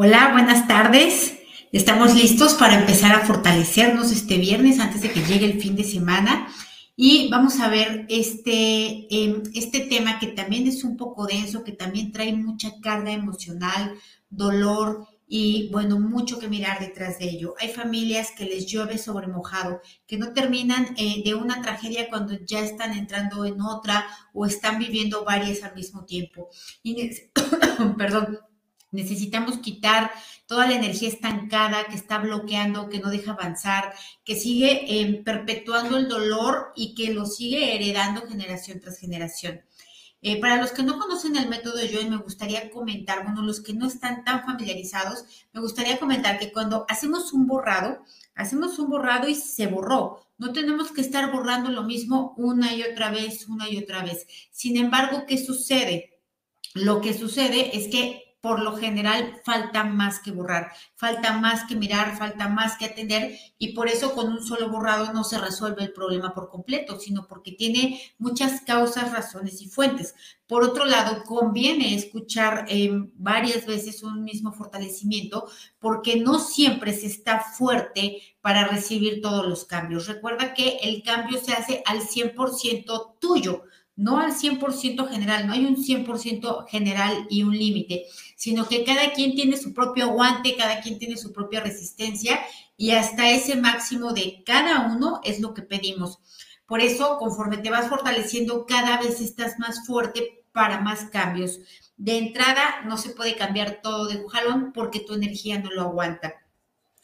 Hola, buenas tardes. Estamos listos para empezar a fortalecernos este viernes antes de que llegue el fin de semana. Y vamos a ver este, em, este tema que también es un poco denso, que también trae mucha carga emocional, dolor y, bueno, mucho que mirar detrás de ello. Hay familias que les llueve sobre mojado, que no terminan eh, de una tragedia cuando ya están entrando en otra o están viviendo varias al mismo tiempo. Perdón, Necesitamos quitar toda la energía estancada que está bloqueando, que no deja avanzar, que sigue em, perpetuando el dolor y que lo sigue heredando generación tras generación. Eh, para los que no conocen el método Joy, me gustaría comentar, bueno, los que no están tan familiarizados, me gustaría comentar que cuando hacemos un borrado, hacemos un borrado y se borró. No tenemos que estar borrando lo mismo una y otra vez, una y otra vez. Sin embargo, ¿qué sucede? Lo que sucede es que por lo general falta más que borrar, falta más que mirar, falta más que atender y por eso con un solo borrado no se resuelve el problema por completo, sino porque tiene muchas causas, razones y fuentes. Por otro lado, conviene escuchar em, varias veces un mismo fortalecimiento porque no siempre se está fuerte para recibir todos los cambios. Recuerda que el cambio se hace al 100% tuyo no al 100% general, no hay un 100% general y un límite, sino que cada quien tiene su propio aguante, cada quien tiene su propia resistencia y hasta ese máximo de cada uno es lo que pedimos. Por eso, conforme te vas fortaleciendo, cada vez estás más fuerte para más cambios. De entrada, no se puede cambiar todo de un jalón porque tu energía no lo aguanta.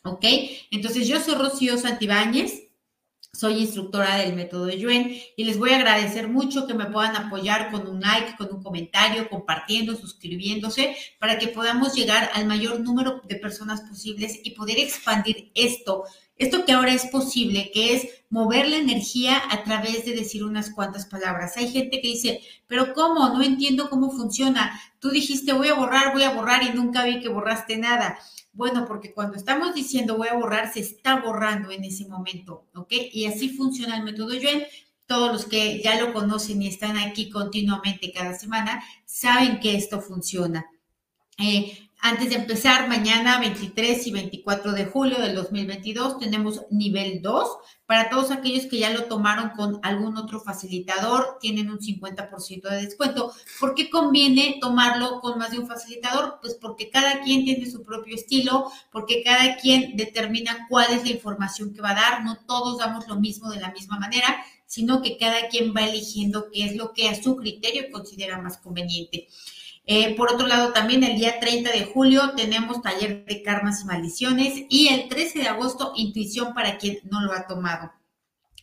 ¿Ok? Entonces, yo soy Rocío Santibáñez soy instructora del método Yuen y les voy a agradecer mucho que me puedan apoyar con un like, con un comentario, compartiendo, suscribiéndose, para que podamos llegar al mayor número de personas posibles y poder expandir esto, esto que ahora es posible, que es mover la energía a través de decir unas cuantas palabras. Hay gente que dice, pero ¿cómo? No entiendo cómo funciona. Tú dijiste, voy a borrar, voy a borrar y nunca vi que borraste nada. Bueno, porque cuando estamos diciendo voy a borrar, se está borrando en ese momento, ¿ok? Y así funciona el método Yuen. Todos los que ya lo conocen y están aquí continuamente cada semana saben que esto funciona. Eh, antes de empezar, mañana 23 y 24 de julio del 2022 tenemos nivel 2. Para todos aquellos que ya lo tomaron con algún otro facilitador, tienen un 50% de descuento. ¿Por qué conviene tomarlo con más de un facilitador? Pues porque cada quien tiene su propio estilo, porque cada quien determina cuál es la información que va a dar. No todos damos lo mismo de la misma manera, sino que cada quien va eligiendo qué es lo que a su criterio considera más conveniente. Eh, por otro lado, también el día 30 de julio tenemos taller de karmas y maldiciones y el 13 de agosto, intuición para quien no lo ha tomado.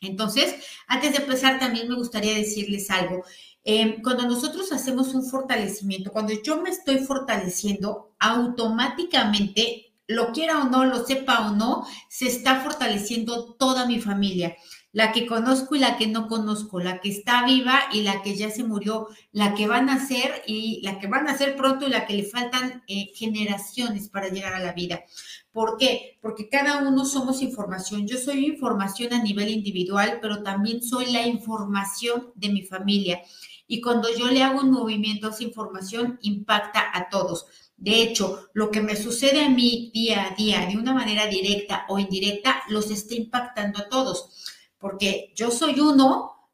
Entonces, antes de empezar, también me gustaría decirles algo. Em, cuando nosotros hacemos un fortalecimiento, cuando yo me estoy fortaleciendo, automáticamente, lo quiera o no, lo sepa o no, se está fortaleciendo toda mi familia la que conozco y la que no conozco, la que está viva y la que ya se murió, la que van a ser y la que van a ser pronto y la que le faltan eh, generaciones para llegar a la vida. ¿Por qué? Porque cada uno somos información. Yo soy información a nivel individual, pero también soy la información de mi familia. Y cuando yo le hago un movimiento a esa información, impacta a todos. De hecho, lo que me sucede a mí día a día, de una manera directa o indirecta, los está impactando a todos porque yo soy uno,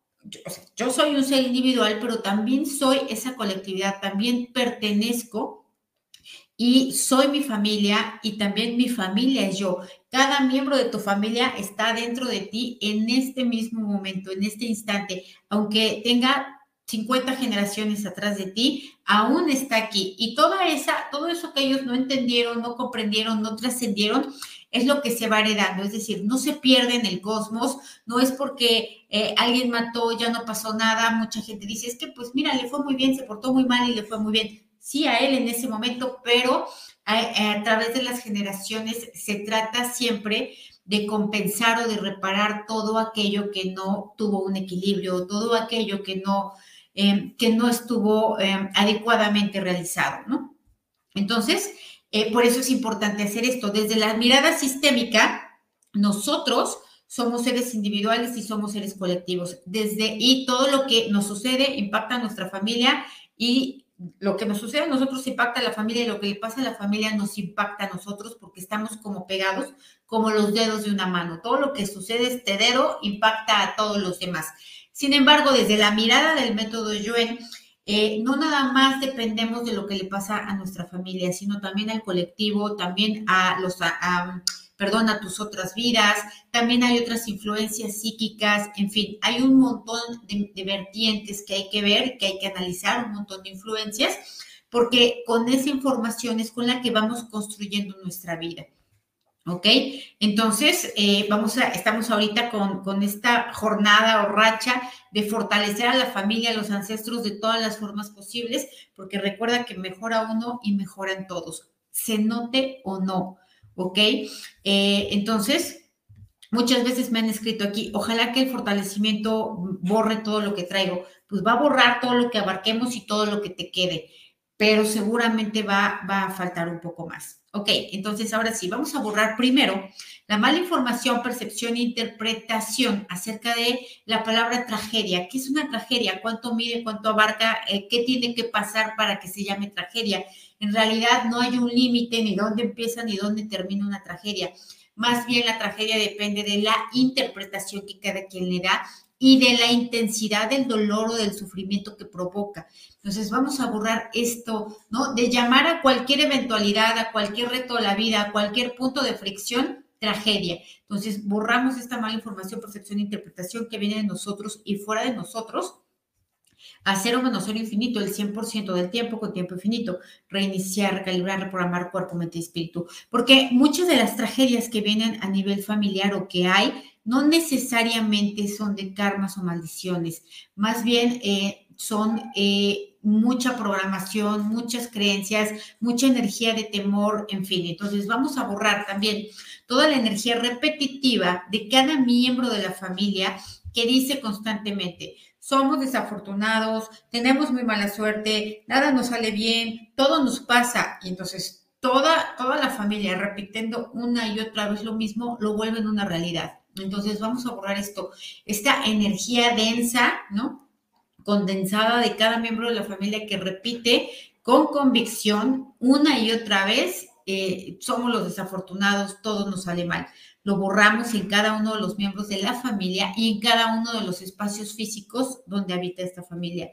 yo, soy un ser individual, pero también soy esa colectividad, también pertenezco y soy mi familia y también mi familia es yo. Cada miembro de tu familia está dentro de ti en este mismo momento, en este instante, aunque tenga 50 generaciones atrás de ti, aún está aquí. Y toda esa, todo eso que ellos no entendieron, no comprendieron, no trascendieron, es lo que se va heredando, es decir, no se pierde en el cosmos, no es porque eh, alguien mató, ya no pasó nada, mucha gente dice, es que pues mira, le fue muy bien, se portó muy mal y le fue muy bien. Sí, a él en ese momento, pero a, través de las generaciones se trata siempre de compensar o de reparar todo aquello que no tuvo un equilibrio, todo aquello que no, eh, que no estuvo eh, adecuadamente realizado, ¿no? Entonces, eh, por eso es importante hacer esto. Desde la mirada sistémica, nosotros somos seres individuales y somos seres colectivos. Desde y todo lo que nos sucede impacta a nuestra familia y lo que nos sucede a nosotros impacta a la familia y lo que le pasa a la familia nos impacta a nosotros porque estamos como pegados como los dedos de una mano. Todo lo que sucede este dedo impacta a todos los demás. Sin embargo, desde la mirada del método Yuen, eh, no nada más dependemos de lo que le pasa a nuestra familia, sino también al colectivo, también a los, perdón, a tus otras vidas, también hay otras influencias psíquicas, en fin, hay un montón de, de vertientes que hay que ver, que hay que analizar, un montón de influencias, porque con esa información es con la que vamos construyendo nuestra vida. ¿Ok? Entonces, eh, vamos a, estamos ahorita con, con, esta jornada o racha de fortalecer a la familia, a los ancestros de todas las formas posibles, porque recuerda que mejora uno y mejoran todos, se note o no, ¿ok? Eh, entonces, muchas veces me han escrito aquí, ojalá que el fortalecimiento borre todo lo que traigo, pues va a borrar todo lo que abarquemos y todo lo que te quede, pero seguramente va, va a faltar un poco más. Ok, entonces ahora sí, vamos a borrar primero la mala información, percepción e interpretación acerca de la palabra tragedia. ¿Qué es una tragedia? ¿Cuánto mide? ¿Cuánto abarca? Eh, ¿Qué tiene que pasar para que se llame tragedia? En realidad no hay un límite ni dónde empieza ni dónde termina una tragedia. Más bien la tragedia depende de la interpretación que cada quien le da y de la intensidad del dolor o del sufrimiento que provoca. Entonces vamos a borrar esto, ¿no? De llamar a cualquier eventualidad, a cualquier reto de la vida, a cualquier punto de fricción, tragedia. Entonces borramos esta mala información, percepción e interpretación que viene de nosotros y fuera de nosotros. Hacer un menos cero infinito el 100% del tiempo con tiempo infinito. Reiniciar, recalibrar, reprogramar cuerpo, mente y espíritu. Porque muchas de las tragedias que vienen a nivel familiar o que hay no necesariamente son de karmas o maldiciones, más bien eh, son eh, mucha programación, muchas creencias, mucha energía de temor, en fin. Entonces vamos a borrar también toda la energía repetitiva de cada miembro de la familia que dice constantemente, somos desafortunados, tenemos muy mala suerte, nada nos sale bien, todo nos pasa. Y entonces toda, toda la familia repitiendo una y otra vez lo mismo, lo vuelven una realidad. Entonces vamos a borrar esto, esta energía densa, ¿no? Condensada de cada miembro de la familia que repite con convicción una y otra vez, eh, somos los desafortunados, todo nos sale mal. Lo borramos en cada uno de los miembros de la familia y en cada uno de los espacios físicos donde habita esta familia.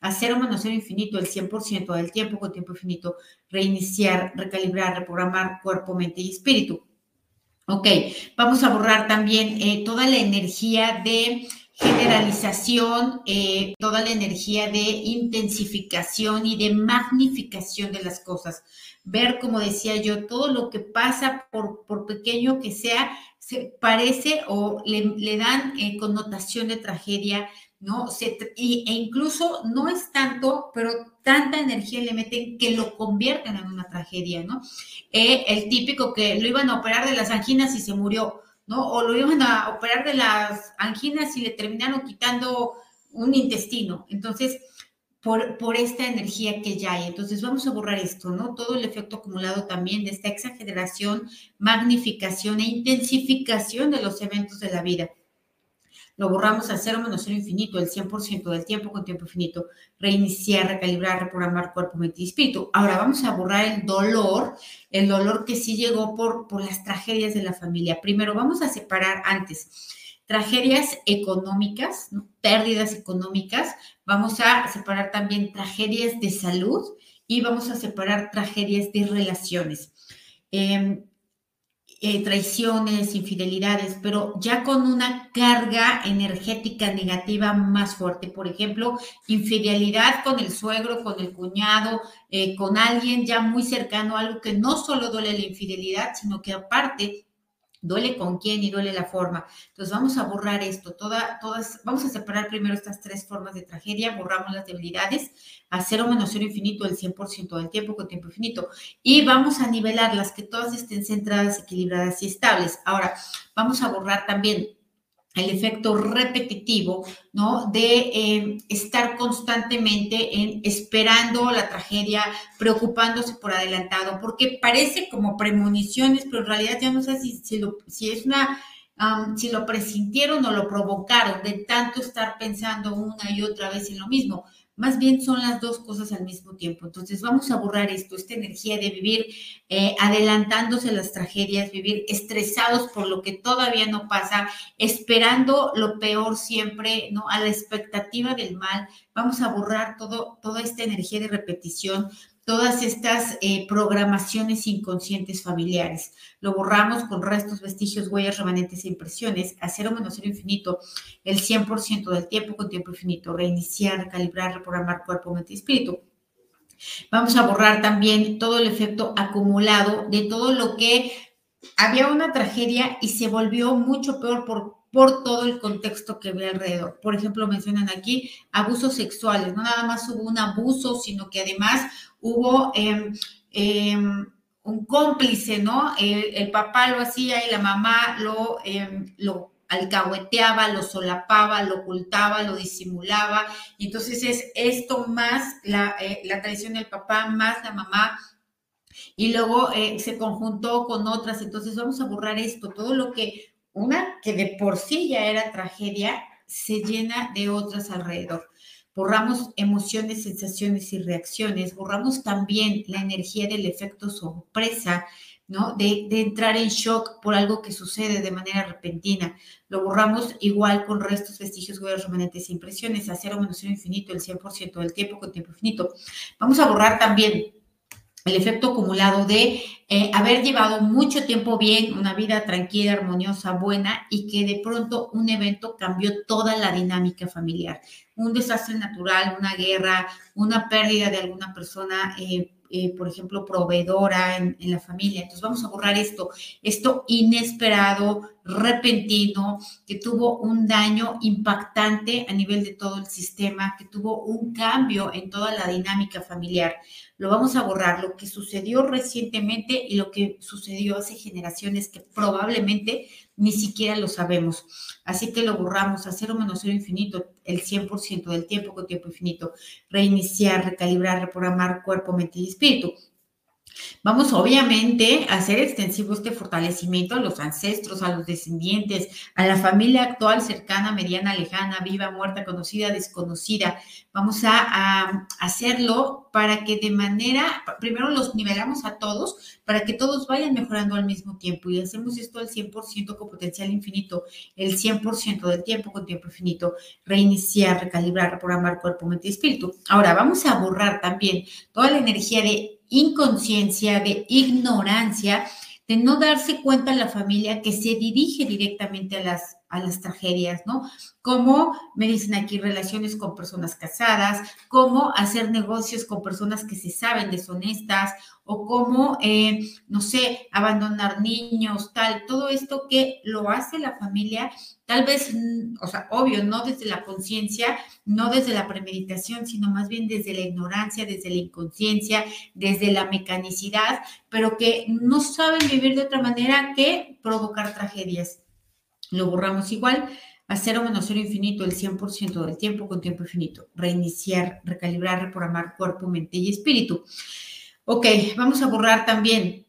Hacer un manoseo infinito el 100% del tiempo con tiempo infinito, reiniciar, recalibrar, reprogramar cuerpo, mente y espíritu. Ok, vamos a borrar también eh, toda la energía de generalización, eh, toda la energía de intensificación y de magnificación de las cosas. Ver, como decía yo, todo lo que pasa, por, por pequeño que sea, se parece o le, dan eh, connotación de tragedia, ¿no? e incluso no es tanto, pero tanta energía le meten que lo convierten en una tragedia, ¿no? Eh, el típico que lo iban a operar de las anginas y se murió, ¿no? O lo iban a operar de las anginas y le terminaron quitando un intestino. Entonces, por, por, esta energía que ya hay. Entonces vamos a borrar esto, ¿no? Todo el efecto acumulado también de esta exageración, magnificación e intensificación de los eventos de la vida lo borramos al cero menos cero infinito, el 100% del tiempo con tiempo infinito, reiniciar, recalibrar, reprogramar cuerpo, mente y espíritu. Ahora vamos a borrar el dolor, el dolor que sí llegó por, por las tragedias de la familia. Primero vamos a separar antes tragedias económicas, pérdidas económicas, vamos a separar también tragedias de salud y vamos a separar tragedias de relaciones. Eh, eh, traiciones, infidelidades, pero ya con una carga energética negativa más fuerte. Por ejemplo, infidelidad con el suegro, con el cuñado, eh, con alguien ya muy cercano, algo que no solo duele la infidelidad, sino que aparte duele con quién y duele la forma. Entonces vamos a borrar esto, toda, todas, vamos a separar primero estas tres formas de tragedia, borramos las debilidades, a cero menos cero infinito el 100% del tiempo con tiempo infinito y vamos a nivelarlas, que todas estén centradas, equilibradas y estables. Ahora, vamos a borrar también el efecto repetitivo, ¿no? De eh, estar constantemente en, esperando la tragedia, preocupándose por adelantado, porque parece como premoniciones, pero en realidad ya no sé si, si, es una, si lo presintieron o lo provocaron de tanto estar pensando una y otra vez en lo mismo. Más bien son las dos cosas al mismo tiempo. Entonces vamos a borrar esto, esta energía de vivir eh, adelantándose las tragedias, vivir estresados por lo que todavía no pasa, esperando lo peor siempre, ¿no? A la expectativa del mal. Vamos a borrar todo, toda esta energía de repetición, todas estas eh, programaciones inconscientes familiares. Lo borramos con restos, vestigios, huellas, remanentes e impresiones, a cero menos cero infinito, el 100% del tiempo con tiempo infinito, reiniciar, recalibrar, reprogramar cuerpo, mente y espíritu. Vamos a borrar también todo el efecto acumulado de todo lo que había una tragedia y se volvió mucho peor por por todo el contexto que ve alrededor. Por ejemplo, mencionan aquí abusos sexuales, no nada más hubo un abuso, sino que además hubo em, em, un cómplice, ¿no? El, papá lo hacía y la mamá lo, em, lo alcahueteaba, lo solapaba, lo ocultaba, lo disimulaba. Y entonces es esto más la, eh, la traición del papá, más la mamá, y luego eh, se conjuntó con otras. Entonces vamos a borrar esto, todo lo que una que de por sí ya era tragedia, se llena de otras alrededor. Borramos emociones, sensaciones y reacciones. Borramos también la energía del efecto sorpresa, ¿no? De, entrar en shock por algo que sucede de manera repentina. Lo borramos igual con restos, vestigios, huellas, remanentes e impresiones, a cero menos cero infinito, el 100% del tiempo con tiempo infinito. Vamos a borrar también el efecto acumulado de eh, haber llevado mucho tiempo bien, una vida tranquila, armoniosa, buena, y que de pronto un evento cambió toda la dinámica familiar. Un desastre natural, una guerra, una pérdida de alguna persona. Eh, eh, por ejemplo, proveedora en, en, la familia. Entonces vamos a borrar esto, esto inesperado, repentino, que tuvo un daño impactante a nivel de todo el sistema, que tuvo un cambio en toda la dinámica familiar lo vamos a borrar, lo que sucedió recientemente y lo que sucedió hace generaciones que probablemente ni siquiera lo sabemos. Así que lo borramos a cero menos cero infinito, el 100% del tiempo con tiempo infinito, reiniciar, recalibrar, reprogramar cuerpo, mente y espíritu. Vamos obviamente a hacer extensivo este fortalecimiento a los ancestros, a los descendientes, a la familia actual, cercana, mediana, lejana, viva, muerta, conocida, desconocida. Vamos a, hacerlo para que de manera, primero los nivelamos a todos, para que todos vayan mejorando al mismo tiempo y hacemos esto al 100% con potencial infinito, el 100% del tiempo con tiempo infinito, reiniciar, recalibrar, reprogramar cuerpo, mente y espíritu. Ahora vamos a borrar también toda la energía de inconsciencia, de ignorancia, de no darse cuenta la familia que se dirige directamente a las, a las tragedias, ¿no? Como me dicen aquí, relaciones con personas casadas, cómo hacer negocios con personas que se saben deshonestas o cómo, eh, no sé, abandonar niños, tal, todo esto que lo hace la familia, tal vez, mm, o sea, obvio, no desde la conciencia, no desde la premeditación, sino más bien desde la ignorancia, desde la inconsciencia, desde la mecanicidad, pero que no saben vivir de otra manera que provocar tragedias. Lo borramos igual a cero menos cero infinito el 100% del tiempo con tiempo infinito. Reiniciar, recalibrar, reprogramar cuerpo, mente y espíritu. Ok, vamos a borrar también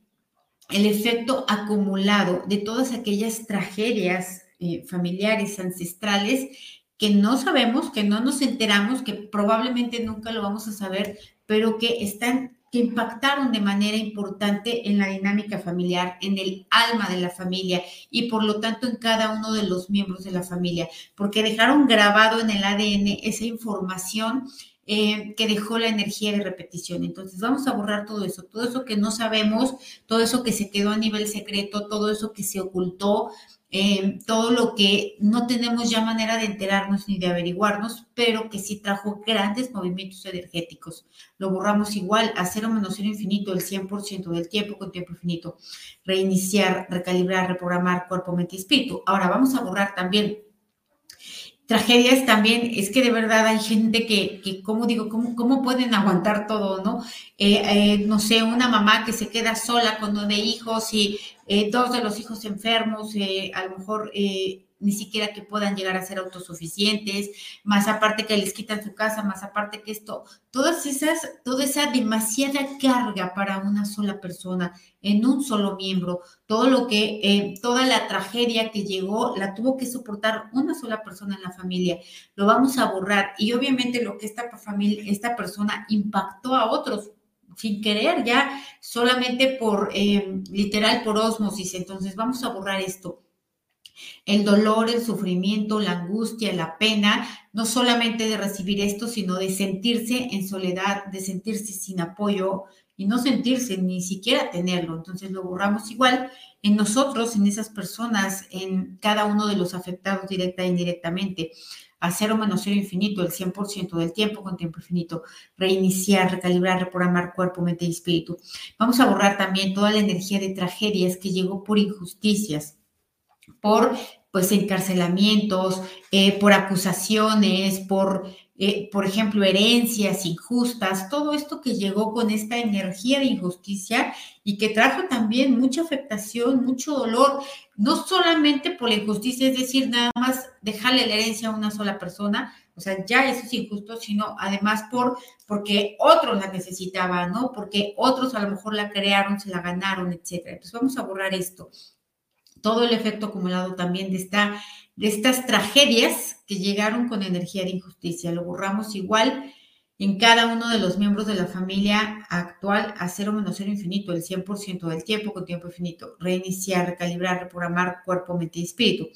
el efecto acumulado de todas aquellas tragedias eh, familiares, ancestrales, que no sabemos, que no nos enteramos, que probablemente nunca lo vamos a saber, pero que están que impactaron de manera importante en la dinámica familiar, en el alma de la familia y por lo tanto en cada uno de los miembros de la familia, porque dejaron grabado en el ADN esa información eh, que dejó la energía de repetición. Entonces vamos a borrar todo eso, todo eso que no sabemos, todo eso que se quedó a nivel secreto, todo eso que se ocultó, eh, todo lo que no tenemos ya manera de enterarnos ni de averiguarnos, pero que sí trajo grandes movimientos energéticos. Lo borramos igual a cero menos cero infinito, el 100% del tiempo con tiempo infinito. Reiniciar, recalibrar, reprogramar cuerpo, mente y espíritu. Ahora vamos a borrar también tragedias también, es que de verdad hay gente que, que ¿cómo digo? ¿Cómo, cómo pueden aguantar todo, no? Eh, eh, no sé, una mamá que se queda sola con nueve hijos y eh, dos de los hijos enfermos, a lo mejor ni siquiera que puedan llegar a ser autosuficientes, más aparte que les quitan su casa, más aparte que esto, todas esas, toda esa demasiada carga para una sola persona, en un solo miembro, todo lo que, eh, toda la tragedia que llegó, la tuvo que soportar una sola persona en la familia, lo vamos a borrar y obviamente lo que esta familia, esta persona impactó a otros sin querer, ya solamente por, eh, literal, por osmosis. Entonces, vamos a borrar esto. El dolor, el sufrimiento, la angustia, la pena, no solamente de recibir esto, sino de sentirse en soledad, de sentirse sin apoyo y no sentirse ni siquiera tenerlo. Entonces lo borramos igual en nosotros, en esas personas, en cada uno de los afectados directa e indirectamente a cero menos cero infinito, el 100% del tiempo con tiempo infinito, reiniciar, recalibrar, reprogramar cuerpo, mente y espíritu. Vamos a borrar también toda la energía de tragedias que llegó por injusticias, por pues encarcelamientos, eh, por acusaciones, por eh, por ejemplo, herencias injustas, todo esto que llegó con esta energía de injusticia y que trajo también mucha afectación, mucho dolor, no solamente por la injusticia, es decir, nada más dejarle la herencia a una sola persona, o sea, ya eso es injusto, sino además por porque otros la necesitaban, ¿no? Porque otros a lo mejor la crearon, se la ganaron, etcétera. Entonces vamos a borrar esto. Todo el efecto acumulado también de esta de estas tragedias que llegaron con energía de injusticia. Lo borramos igual en cada uno de los miembros de la familia actual a cero menos cero infinito, el 100% del tiempo con tiempo infinito. Reiniciar, recalibrar, reprogramar cuerpo, mente y espíritu.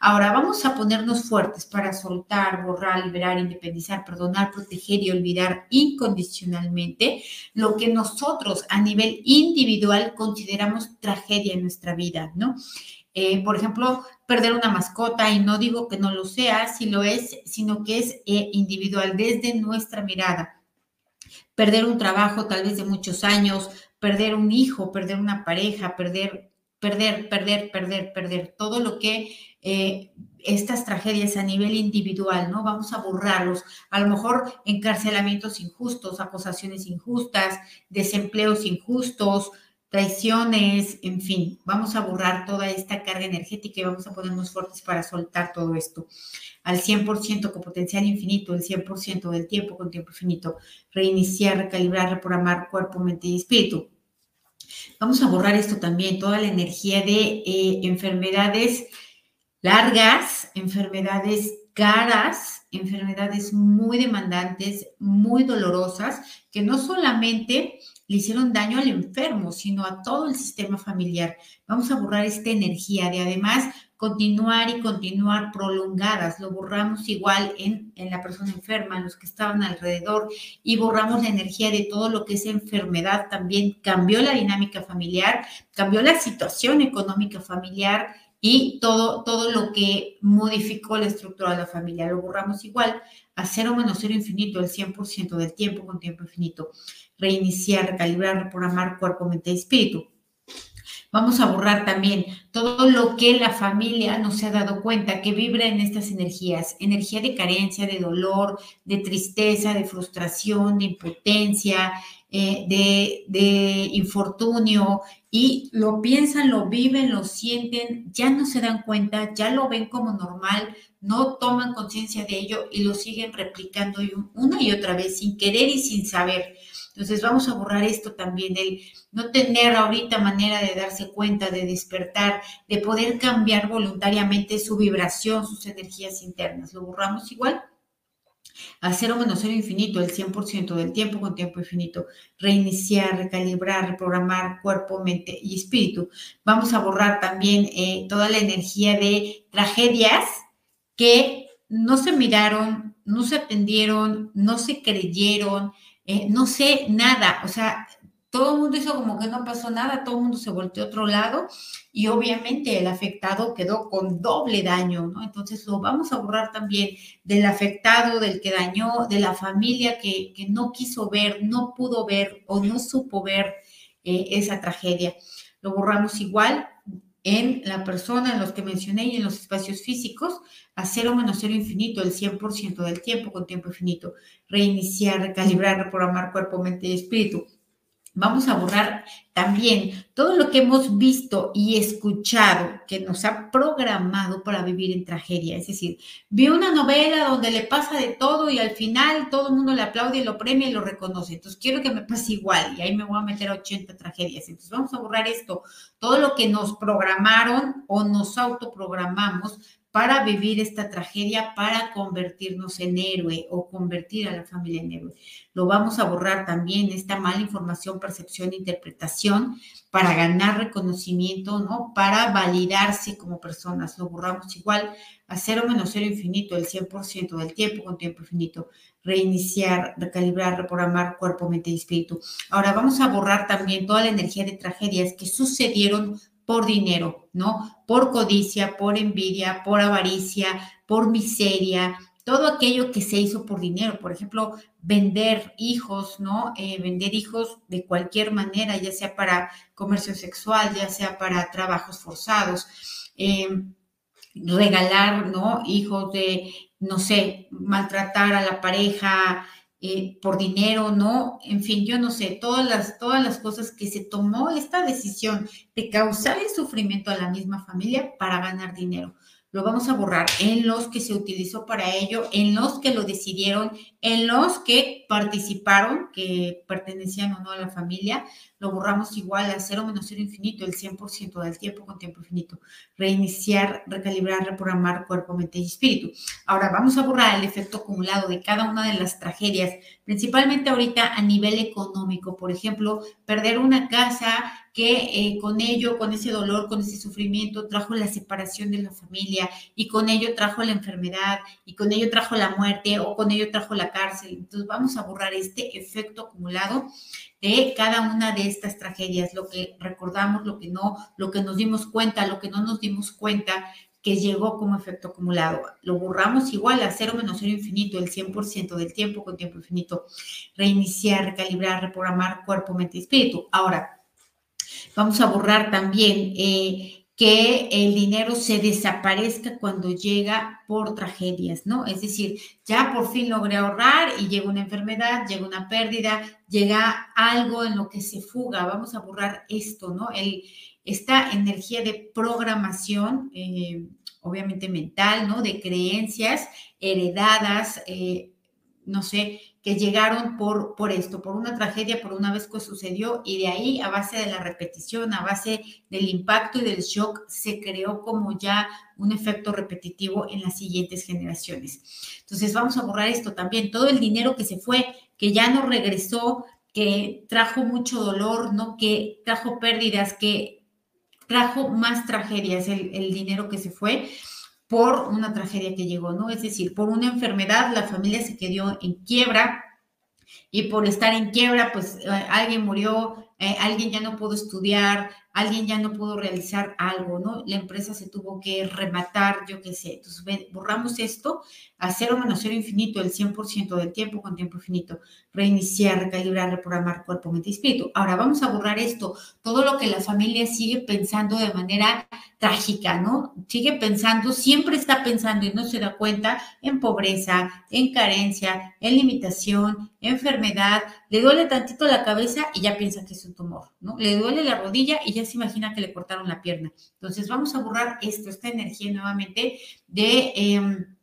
Ahora vamos a ponernos fuertes para soltar, borrar, liberar, independizar, perdonar, proteger y olvidar incondicionalmente lo que nosotros a nivel individual consideramos tragedia en nuestra vida, ¿no? Eh, por ejemplo, perder una mascota, y no digo que no lo sea, si lo es, sino que es eh, individual desde nuestra mirada. Perder un trabajo tal vez de muchos años, perder un hijo, perder una pareja, perder, perder, perder, perder, perder, todo lo que eh, estas tragedias a nivel individual, ¿no? Vamos a borrarlos. A lo mejor encarcelamientos injustos, acusaciones injustas, desempleos injustos, traiciones, en fin, vamos a borrar toda esta carga energética y vamos a ponernos fuertes para soltar todo esto al 100% con potencial infinito, el 100% del tiempo con tiempo infinito, reiniciar, recalibrar, reprogramar cuerpo, mente y espíritu. Vamos a borrar esto también, toda la energía de eh, enfermedades largas, enfermedades caras, enfermedades muy demandantes, muy dolorosas, que no solamente le hicieron daño al enfermo, sino a todo el sistema familiar. Vamos a borrar esta energía de además continuar y continuar prolongadas. Lo borramos igual en, en, la persona enferma, en los que estaban alrededor, y borramos la energía de todo lo que es enfermedad. También cambió la dinámica familiar, cambió la situación económica familiar y todo, todo lo que modificó la estructura de la familia. Lo borramos igual a cero menos cero infinito, el 100% del tiempo con tiempo infinito. Reiniciar, recalibrar, reprogramar cuerpo, mente y espíritu. Vamos a borrar también todo lo que la familia no se ha dado cuenta que vibra en estas energías, energía de carencia, de dolor, de tristeza, de frustración, de impotencia, eh, de, de infortunio, y lo piensan, lo viven, lo sienten, ya no se dan cuenta, ya lo ven como normal, no toman conciencia de ello y lo siguen replicando una y otra vez sin querer y sin saber. Entonces vamos a borrar esto también, el no tener ahorita manera de darse cuenta, de despertar, de poder cambiar voluntariamente su vibración, sus energías internas. Lo borramos igual a cero menos infinito, el 100% del tiempo con tiempo infinito, reiniciar, recalibrar, reprogramar cuerpo, mente y espíritu. Vamos a borrar también eh, toda la energía de tragedias que no se miraron, no se atendieron, no se creyeron, eh, no sé nada, o sea, todo el mundo hizo como que no pasó nada, todo el mundo se volteó a otro lado y obviamente el afectado quedó con doble daño, ¿no? Entonces lo vamos a borrar también del afectado, del que dañó, de la familia que, no quiso ver, no pudo ver o no supo ver eh, esa tragedia. Lo borramos igual en la persona, en los que mencioné y en los espacios físicos, a cero menos cero infinito, el 100% del tiempo con tiempo infinito. Reiniciar, recalibrar, reprogramar cuerpo, mente y espíritu Vamos a borrar también todo lo que hemos visto y escuchado que nos ha programado para vivir en tragedia. Es decir, vi una novela donde le pasa de todo y al final todo el mundo le aplaude y lo premia y lo reconoce. Entonces quiero que me pase igual y ahí me voy a meter a 80 tragedias. Entonces vamos a borrar esto, todo lo que nos programaron o nos autoprogramamos para vivir esta tragedia, para convertirnos en héroe o convertir a la familia en héroe. Lo vamos a borrar también, esta mala información, percepción, interpretación, para ganar reconocimiento, ¿no? Para validarse como personas. Lo borramos igual a cero menos cero infinito, el 100% del tiempo con tiempo infinito. Reiniciar, recalibrar, reprogramar cuerpo, mente y espíritu. Ahora vamos a borrar también toda la energía de tragedias que sucedieron por dinero, ¿no? Por codicia, por envidia, por avaricia, por miseria, todo aquello que se hizo por dinero, por ejemplo, vender hijos, ¿no? Eh, vender hijos de cualquier manera, ya sea para comercio sexual, ya sea para trabajos forzados, eh, regalar, ¿no? Hijos de, no sé, maltratar a la pareja, eh, por dinero, ¿no? En fin, yo no sé, todas las, todas las cosas que se tomó esta decisión de causar el sufrimiento a la misma familia para ganar dinero lo vamos a borrar en los que se utilizó para ello, en los que lo decidieron, en los que participaron, que pertenecían o no a la familia, lo borramos igual a cero menos cero infinito, el 100% del tiempo con tiempo infinito. Reiniciar, recalibrar, reprogramar cuerpo, mente y espíritu. Ahora vamos a borrar el efecto acumulado de cada una de las tragedias, principalmente ahorita a nivel económico. Por ejemplo, perder una casa que eh, con ello, con ese dolor, con ese sufrimiento, trajo la separación de la familia y con ello trajo la enfermedad y con ello trajo la muerte o con ello trajo la cárcel. Entonces vamos a borrar este efecto acumulado de cada una de estas tragedias, lo que recordamos, lo que no, lo que nos dimos cuenta, lo que no nos dimos cuenta que llegó como efecto acumulado. Lo borramos igual a cero menos cero infinito, el 100% del tiempo con tiempo infinito. Reiniciar, recalibrar, reprogramar cuerpo, mente y espíritu. Ahora, Vamos a borrar también eh, que el dinero se desaparezca cuando llega por tragedias, ¿no? Es decir, ya por fin logré ahorrar y llega una enfermedad, llega una pérdida, llega algo en lo que se fuga. Vamos a borrar esto, ¿no? El, esta energía de programación, eh, obviamente mental, ¿no? De creencias heredadas, eh, no sé, que llegaron por, por esto, por una tragedia, por una vez que sucedió, y de ahí, a base de la repetición, a base del impacto y del shock, se creó como ya un efecto repetitivo en las siguientes generaciones. Entonces, vamos a borrar esto también, todo el dinero que se fue, que ya no regresó, que trajo mucho dolor, ¿no? Que trajo pérdidas, que trajo más tragedias, el, el dinero que se fue por una tragedia que llegó, ¿no? Es decir, por una enfermedad la familia se quedó en quiebra y por estar en quiebra, pues eh, alguien murió, eh, alguien ya no pudo estudiar, alguien ya no pudo realizar algo, ¿no? La empresa se tuvo que rematar, yo qué sé. Entonces, borramos esto a cero menos cero infinito, el 100% del tiempo con tiempo infinito. Reiniciar, recalibrar, reprogramar cuerpo, mente y espíritu. Ahora vamos a borrar esto, todo lo que la familia sigue pensando de manera trágica, ¿no? Sigue pensando, siempre está pensando y no se da cuenta en pobreza, en carencia, en limitación, enfermedad. Le duele tantito la cabeza y ya piensa que es un tumor, ¿no? Le duele la rodilla y ya se imagina que le cortaron la pierna. Entonces vamos a borrar esto, esta energía nuevamente de em,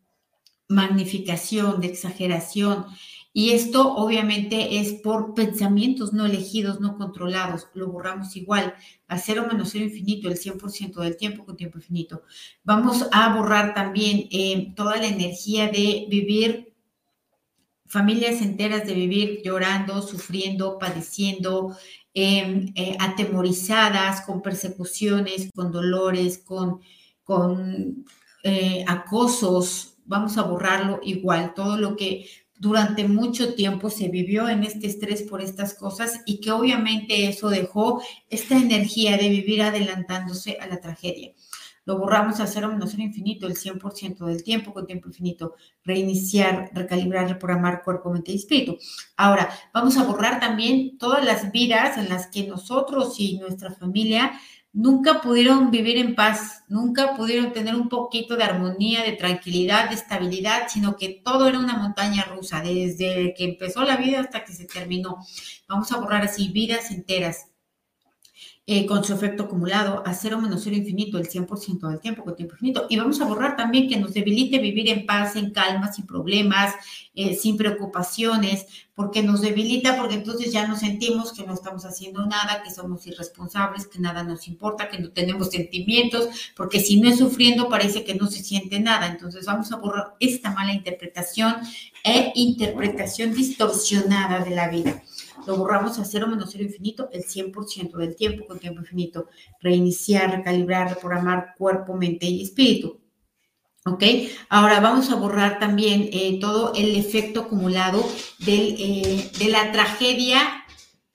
magnificación, de exageración. Y esto obviamente es por pensamientos no elegidos, no controlados. Lo borramos igual a cero menos cero infinito, el 100% del tiempo con tiempo infinito. Vamos a borrar también em, toda la energía de vivir familias enteras de vivir llorando, sufriendo, padeciendo, Em, eh, atemorizadas, con persecuciones, con dolores, con, con eh, acosos. Vamos a borrarlo igual, todo lo que durante mucho tiempo se vivió en este estrés por estas cosas y que obviamente eso dejó esta energía de vivir adelantándose a la tragedia lo borramos a cero menos cero infinito el 100% del tiempo con tiempo infinito, reiniciar, recalibrar, reprogramar cuerpo, mente y espíritu. Ahora, vamos a borrar también todas las vidas en las que nosotros y nuestra familia nunca pudieron vivir en paz, nunca pudieron tener un poquito de armonía, de tranquilidad, de estabilidad, sino que todo era una montaña rusa, desde que empezó la vida hasta que se terminó. Vamos a borrar así vidas enteras, eh, con su efecto acumulado a cero menos cero infinito, el 100% del tiempo con tiempo infinito. Y vamos a borrar también que nos debilite vivir en paz, en calma, sin problemas, eh, sin preocupaciones, porque nos debilita, porque entonces ya nos sentimos que no estamos haciendo nada, que somos irresponsables, que nada nos importa, que no tenemos sentimientos, porque si no es sufriendo parece que no se siente nada. Entonces vamos a borrar esta mala interpretación e interpretación distorsionada de la vida lo borramos a cero menos cero infinito el 100% del tiempo con tiempo infinito. Reiniciar, recalibrar, reprogramar cuerpo, mente y espíritu. ¿Ok? Ahora vamos a borrar también eh, todo el efecto acumulado eh, de la tragedia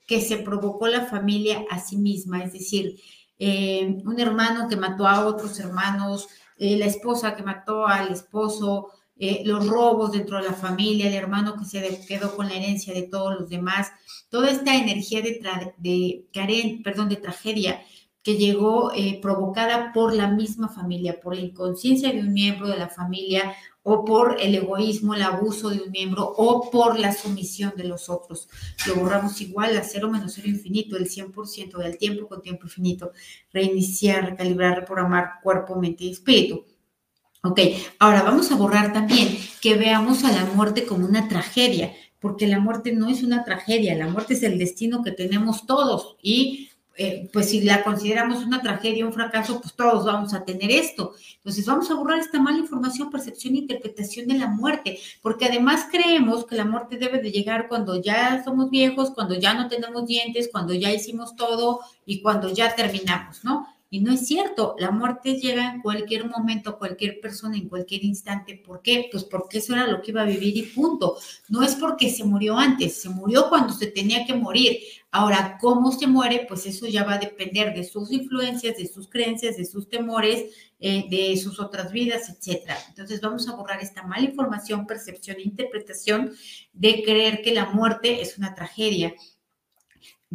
que se provocó la familia a sí misma, es decir, eh, un hermano que mató a otros hermanos, la esposa que mató al esposo, eh, los robos dentro de la familia, el hermano que se quedó con la herencia de todos los demás, toda esta energía de, de perdón, de tragedia que llegó eh, provocada por la misma familia, por la inconsciencia de un miembro de la familia o por el egoísmo, el abuso de un miembro o por la sumisión de los otros. Lo borramos igual a cero menos cero infinito, el 100% del tiempo con tiempo infinito. Reiniciar, recalibrar, reprogramar cuerpo, mente y espíritu. Ok, ahora vamos a borrar también que veamos a la muerte como una tragedia, porque la muerte no es una tragedia, la muerte es el destino que tenemos todos y eh, pues si la consideramos una tragedia, un fracaso, pues todos vamos a tener esto. Entonces vamos a borrar esta mala información, percepción e interpretación de la muerte, porque además creemos que la muerte debe de llegar cuando ya somos viejos, cuando ya no tenemos dientes, cuando ya hicimos todo y cuando ya terminamos, ¿no? Y no es cierto, la muerte llega en cualquier momento, cualquier persona, en cualquier instante. ¿Por qué? Pues porque eso era lo que iba a vivir y punto. No es porque se murió antes, se murió cuando se tenía que morir. Ahora, ¿cómo se muere? Pues eso ya va a depender de sus influencias, de sus creencias, de sus temores, eh, de sus otras vidas, etcétera. Entonces vamos a borrar esta mala información, percepción e interpretación de creer que la muerte es una tragedia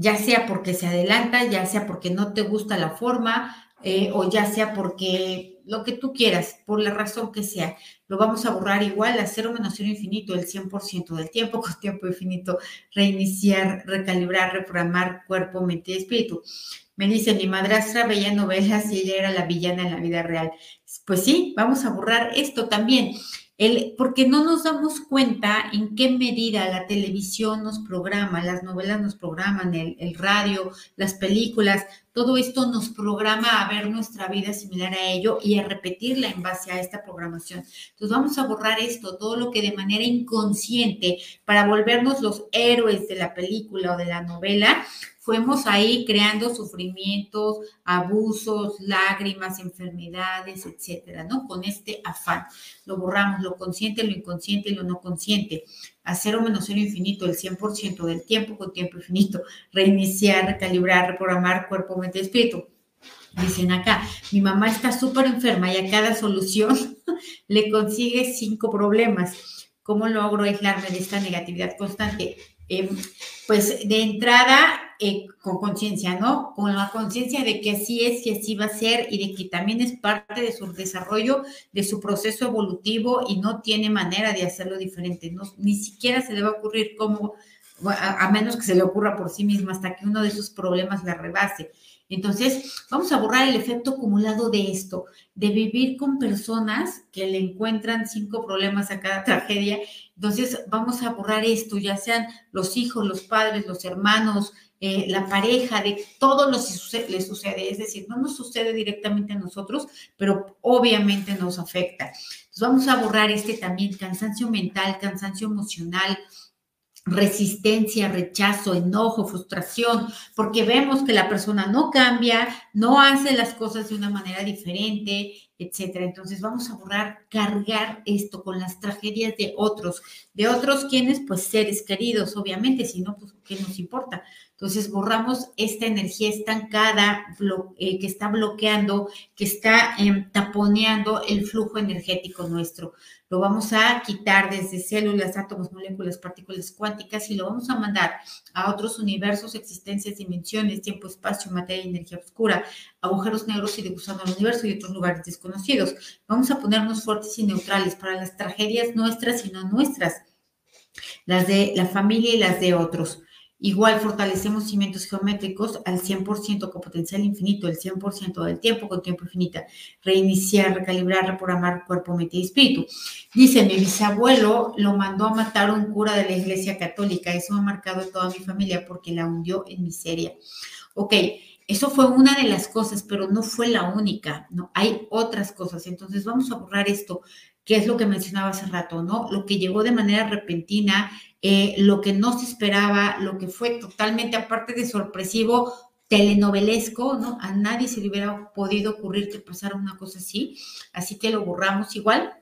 ya sea porque se adelanta, ya sea porque no te gusta la forma, eh, o ya sea porque lo que tú quieras, por la razón que sea, lo vamos a borrar igual a cero menos cero infinito el 100% del tiempo con tiempo infinito, reiniciar, recalibrar, reprogramar cuerpo, mente y espíritu. Me dice, mi madrastra veía novelas y ella era la villana en la vida real. Pues sí, vamos a borrar esto también porque no nos damos cuenta en qué medida la televisión nos programa, las novelas nos programan, el, el, radio, las películas, todo esto nos programa a ver nuestra vida similar a ello y a repetirla en base a esta programación. Entonces vamos a borrar esto, todo lo que de manera inconsciente, para volvernos los héroes de la película o de la novela, fuimos ahí creando sufrimientos, abusos, lágrimas, enfermedades, etcétera, ¿no? Con este afán. Lo borramos, lo consciente, lo inconsciente lo no consciente. A cero menos cero infinito, el 100% del tiempo con tiempo infinito. Reiniciar, recalibrar, reprogramar cuerpo, mente, espíritu. Dicen acá, mi mamá está súper enferma y a cada solución le consigue cinco problemas. ¿Cómo logro aislarme de esta negatividad constante? Em, pues de entrada eh, con conciencia, ¿no? Con la conciencia de que así es y así va a ser y de que también es parte de su desarrollo, de su proceso evolutivo y no tiene manera de hacerlo diferente. No, ni siquiera se le va a ocurrir cómo, a, a menos que se le ocurra por sí misma, hasta que uno de esus problemas la rebase. Entonces, vamos a borrar el efecto acumulado de esto, de vivir con personas que le encuentran cinco problemas a cada tragedia. Entonces, vamos a borrar esto, ya sean los hijos, los padres, los hermanos, eh, la pareja, de todo lo que le sucede. Es decir, no nos sucede directamente a nosotros, pero obviamente nos afecta. Entonces, vamos a borrar este también cansancio mental, cansancio emocional, resistencia, rechazo, enojo, frustración, porque vemos que la persona no cambia, no hace las cosas de una manera diferente, etcétera. Entonces vamos a borrar, cargar esto con las tragedias de otros, de otros quienes, pues seres queridos, obviamente, si no, pues ¿qué nos importa? Entonces borramos esta energía estancada eh, que está bloqueando, que está em, taponeando el flujo energético nuestro. Lo vamos a quitar desde células, átomos, moléculas, partículas cuánticas y lo vamos a mandar a otros universos, existencias, dimensiones, tiempo, espacio, materia energía oscura, agujeros negros y de al universo y otros lugares desconocidos. Vamos a ponernos fuertes y neutrales para las tragedias nuestras y no nuestras, las de la familia y las de otros. Igual fortalecemos cimientos geométricos al 100% con potencial infinito, el 100% del tiempo con tiempo infinita. Reiniciar, recalibrar, reprogramar cuerpo, mente y espíritu. Dice, mi bisabuelo lo mandó a matar un cura de la iglesia católica. Eso ha marcado toda mi familia porque la hundió en miseria. Ok, eso fue una de las cosas, pero no fue la única, ¿no? Hay otras cosas. Entonces vamos a borrar esto, que es lo que mencionaba hace rato, ¿no? Lo que llegó de manera repentina, eh, lo que no se esperaba, lo que fue totalmente, aparte de sorpresivo, telenovelesco, ¿no? A nadie se le hubiera podido ocurrir que pasara una cosa así, así que lo borramos igual,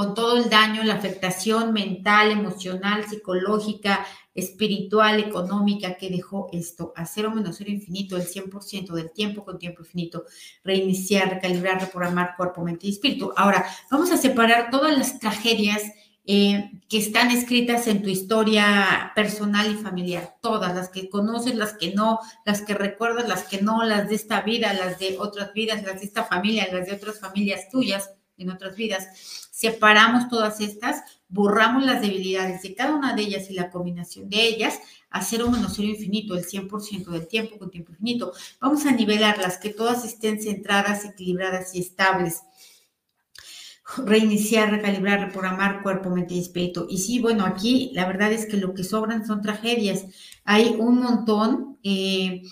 con todo el daño, la afectación mental, emocional, psicológica, espiritual, económica que dejó esto, a cero menos cero infinito, el 100% del tiempo con tiempo infinito, reiniciar, recalibrar, reprogramar cuerpo, mente y espíritu. Ahora, vamos a separar todas las tragedias eh, que están escritas en tu historia personal y familiar, todas, las que conoces, las que no, las que recuerdas, las que no, las de esta vida, las de otras vidas, las de esta familia, las de otras familias tuyas en otras vidas. Separamos todas estas, borramos las debilidades de cada una de ellas y la combinación de ellas a cero menos infinito, el 100% del tiempo con tiempo infinito. Vamos a nivelarlas, que todas estén centradas, equilibradas y estables reiniciar, recalibrar, reprogramar cuerpo, mente y espíritu. Y sí, bueno, aquí la verdad es que lo que sobran son tragedias. Hay un montón. Eh,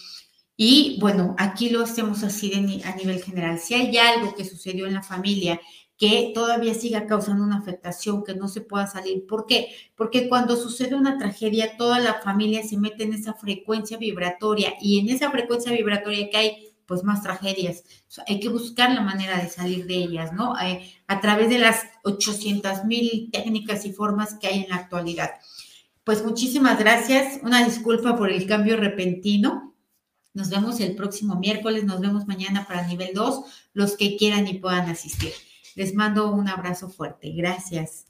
y bueno, aquí lo hacemos así a nivel general. Si hay algo que sucedió en la familia que todavía siga causando una afectación, que no se pueda salir. ¿Por qué? Porque cuando sucede una tragedia, toda la familia se mete en esa frecuencia vibratoria y en esa frecuencia vibratoria que hay pues más tragedias. hay que buscar la manera de salir de ellas, ¿no? Eh, a través de las 800 mil técnicas y formas que hay en la actualidad. Pues muchísimas gracias. Una disculpa por el cambio repentino. Nos vemos el próximo miércoles, nos vemos mañana para nivel 2, los que quieran y puedan asistir. Les mando un abrazo fuerte. Gracias.